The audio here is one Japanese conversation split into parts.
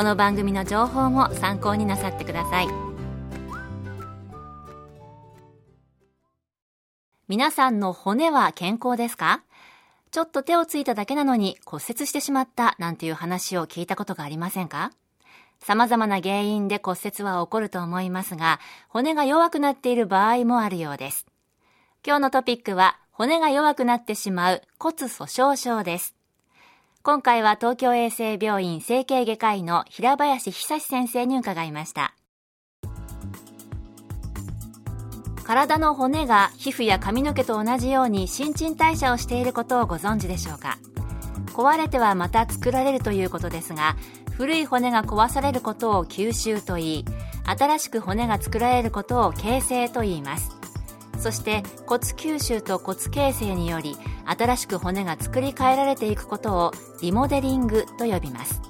この番組の情報も参考になさってください皆さんの骨は健康ですか？ちょっと手をついただけなのに骨折してしまったなんていう話を聞いたことがありませんか？様々な原因で骨折は起こると思いますが、骨が弱くなっている場合もあるようです。今日のトピックは、骨が弱くなってしまう骨粗鬆症です。今回は東京衛生病院整形外科医の平林久先生に伺いました。体の骨が皮膚や髪の毛と同じように新陳代謝をしていることをご存知でしょうか？壊れてはまた作られるということですが古い骨が壊されることを吸収といい新しく骨が作られることを形成と言います。そして骨吸収と骨形成により新しく骨が作り変えられていくことをリモデリングと呼びます。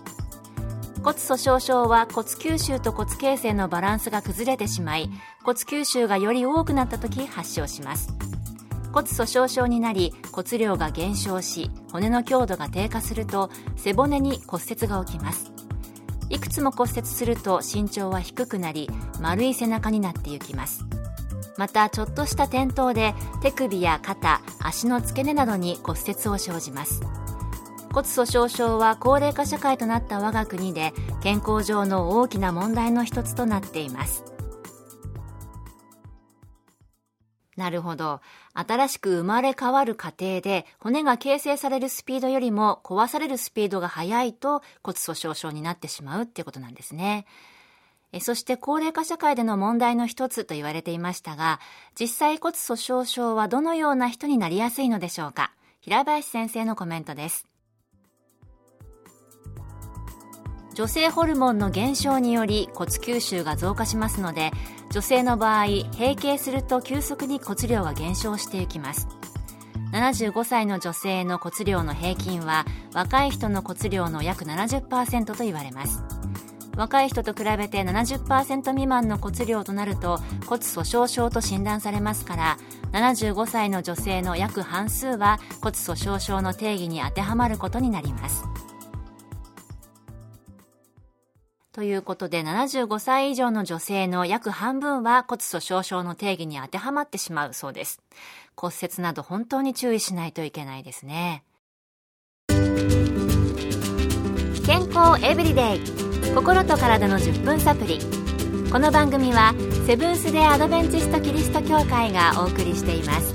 骨粗鬆症は骨吸収と骨形成のバランスが崩れてしまい骨吸収がより多くなった時発症します。骨粗鬆症になり骨量が減少し骨の強度が低下すると背骨に骨折が起きます。いくつも骨折すると身長は低くなり丸い背中になっていきます。またちょっとした転倒で手首や肩足の付け根などに骨折を生じます骨粗鬆症は高齢化社会となった我が国で健康上の大きな問題の一つとなっていますなるほど。新しく生まれ変わる過程で骨が形成されるスピードよりも壊されるスピードが速いと骨粗鬆症になってしまうっていうことなんですね。そして高齢化社会での問題の一つと言われていましたが、実際骨粗鬆症はどのような人になりやすいのでしょうか平林先生のコメントです。女性ホルモンの減少により骨吸収が増加しますので、女性の場合、閉経すると急速に骨量が減少していきます。75歳の女性の骨量の平均は若い人の骨量の約70%と言われます。若い人と比べて70%未満の骨量となると骨粗鬆症と診断されますから75歳の女性の約半数は骨粗鬆症の定義に当てはまることになります。ということで75歳以上の女性の約半分は骨粗鬆症の定義に当てはまってしまうそうです。骨折など本当に注意しないといけないですね。健康エブリデイ。心と体の10分サプリ。この番組はセブンス・デ・アドベンチスト・キリスト教会がお送りしています。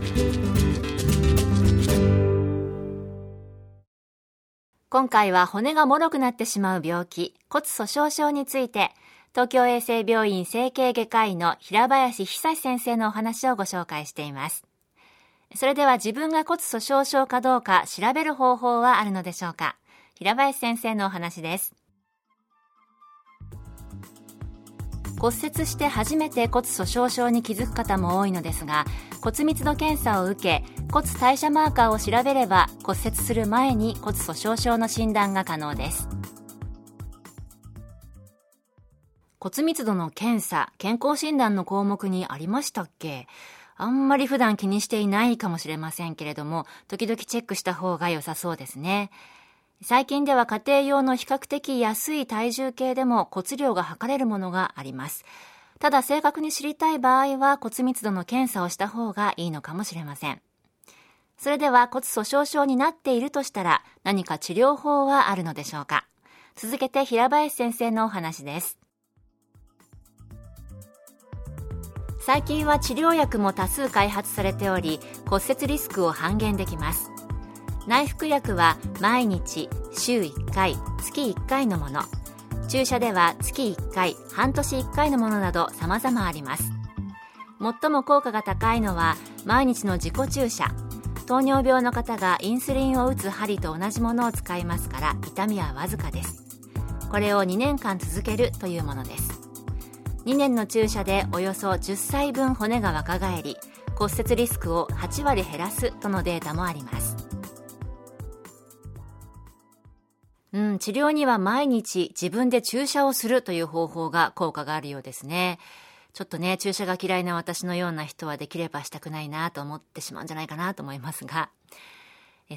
今回は骨が脆くなってしまう病気骨粗鬆症について東京衛生病院整形外科医の平林久先生のお話をご紹介しています。それでは自分が骨粗鬆症かどうか調べる方法はあるのでしょうか？平林先生のお話です。骨折して初めて骨粗鬆症に気づく方も多いのですが骨密度検査を受け骨代謝マーカーを調べれば骨折する前に骨粗鬆症の診断が可能です。骨密度の検査健康診断の項目にありましたっけ？あんまり普段気にしていないかもしれませんけれども時々チェックした方が良さそうですね。最近では家庭用の比較的安い体重計でも骨量が測れるものがあります。ただ正確に知りたい場合は骨密度の検査をした方がいいのかもしれません。それでは骨粗鬆症になっているとしたら何か治療法はあるのでしょうか？続けて平林先生のお話です。最近は治療薬も多数開発されており骨折リスクを半減できます内服薬は毎日週1回月1回のもの。注射では月1回半年1回のものなど様々あります。最も効果が高いのは毎日の自己注射。糖尿病の方がインスリンを打つ針と同じものを使いますから痛みはわずかです。これを2年間続けるというものです。2年の注射でおよそ10歳分骨が若返り骨折リスクを8割減らすとのデータもあります。うん、治療には毎日自分で注射をするという方法が効果があるようですね。ちょっとね、注射が嫌いな私のような人はできればしたくないなと思ってしまうんじゃないかなと思いますが。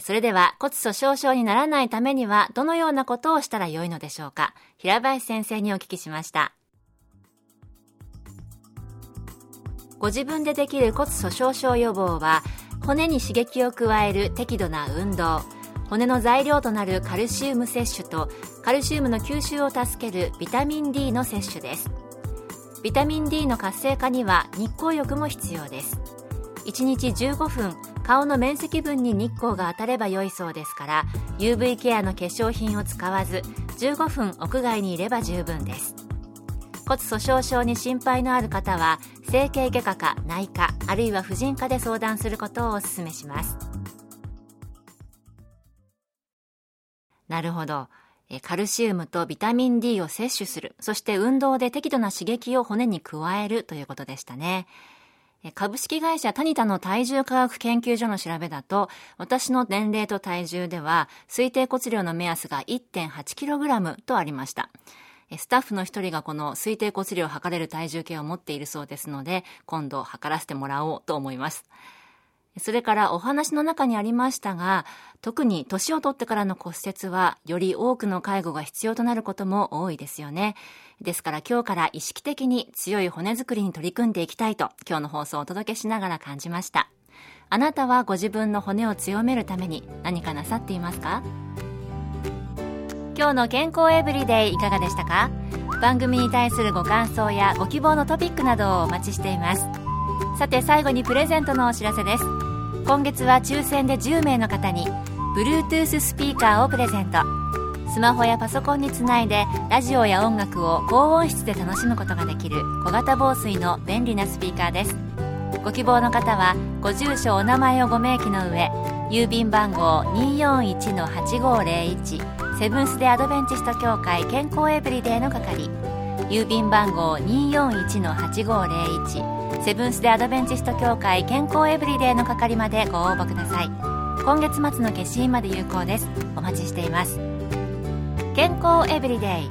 それでは骨粗鬆症にならないためにはどのようなことをしたらよいのでしょうか平林先生にお聞きしました。ご自分でできる骨粗鬆症予防は骨に刺激を加える適度な運動骨の材料となるカルシウム摂取とカルシウムの吸収を助けるビタミン D の摂取です。ビタミン D の活性化には日光浴も必要です。1日15分顔の面積分に日光が当たれば良いそうですから UV ケアの化粧品を使わず15分屋外にいれば十分です。骨粗鬆症に心配のある方は整形外科か内科あるいは婦人科で相談することをお勧めします。なるほどカルシウムとビタミン D を摂取するそして運動で適度な刺激を骨に加えるということでしたね株式会社タニタの体重科学研究所の調べだと、私の年齢と体重では、推定骨量の目安が 1.8kg とありました。スタッフの一人がこの推定骨量を測れる体重計を持っているそうですので、今度測らせてもらおうと思います。それからお話の中にありましたが、特に年を取ってからの骨折は、より多くの介護が必要となることも多いですよね。ですから今日から意識的に強い骨作りに取り組んでいきたいと、今日の放送をお届けしながら感じました。あなたはご自分の骨を強めるために何かなさっていますか？今日の健康エブリデイいかがでしたか？番組に対するご感想やご希望のトピックなどをお待ちしていますさて最後にプレゼントのお知らせです今月は抽選で10名の方に Bluetooth スピーカーをプレゼント。スマホやパソコンにつないでラジオや音楽を高音質で楽しむことができる小型防水の便利なスピーカーです。ご希望の方はご住所お名前をご明記の上郵便番号241-8501セブンス・デ・アドベンチスト協会健康エブリデイの係。郵便番号241-8501セブンス・デ・アドベンチスト協会健康エブリデイの係までご応募ください。今月末の消印まで有効です。お待ちしています。健康エブリデイ。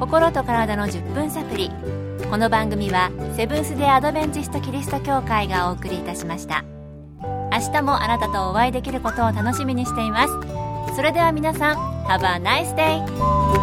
心と体の10分サプリ。この番組はセブンス・デ・アドベンチスト・キリスト教会がお送りいたしました。明日もあなたとお会いできることを楽しみにしています。それでは皆さん Have a nice day!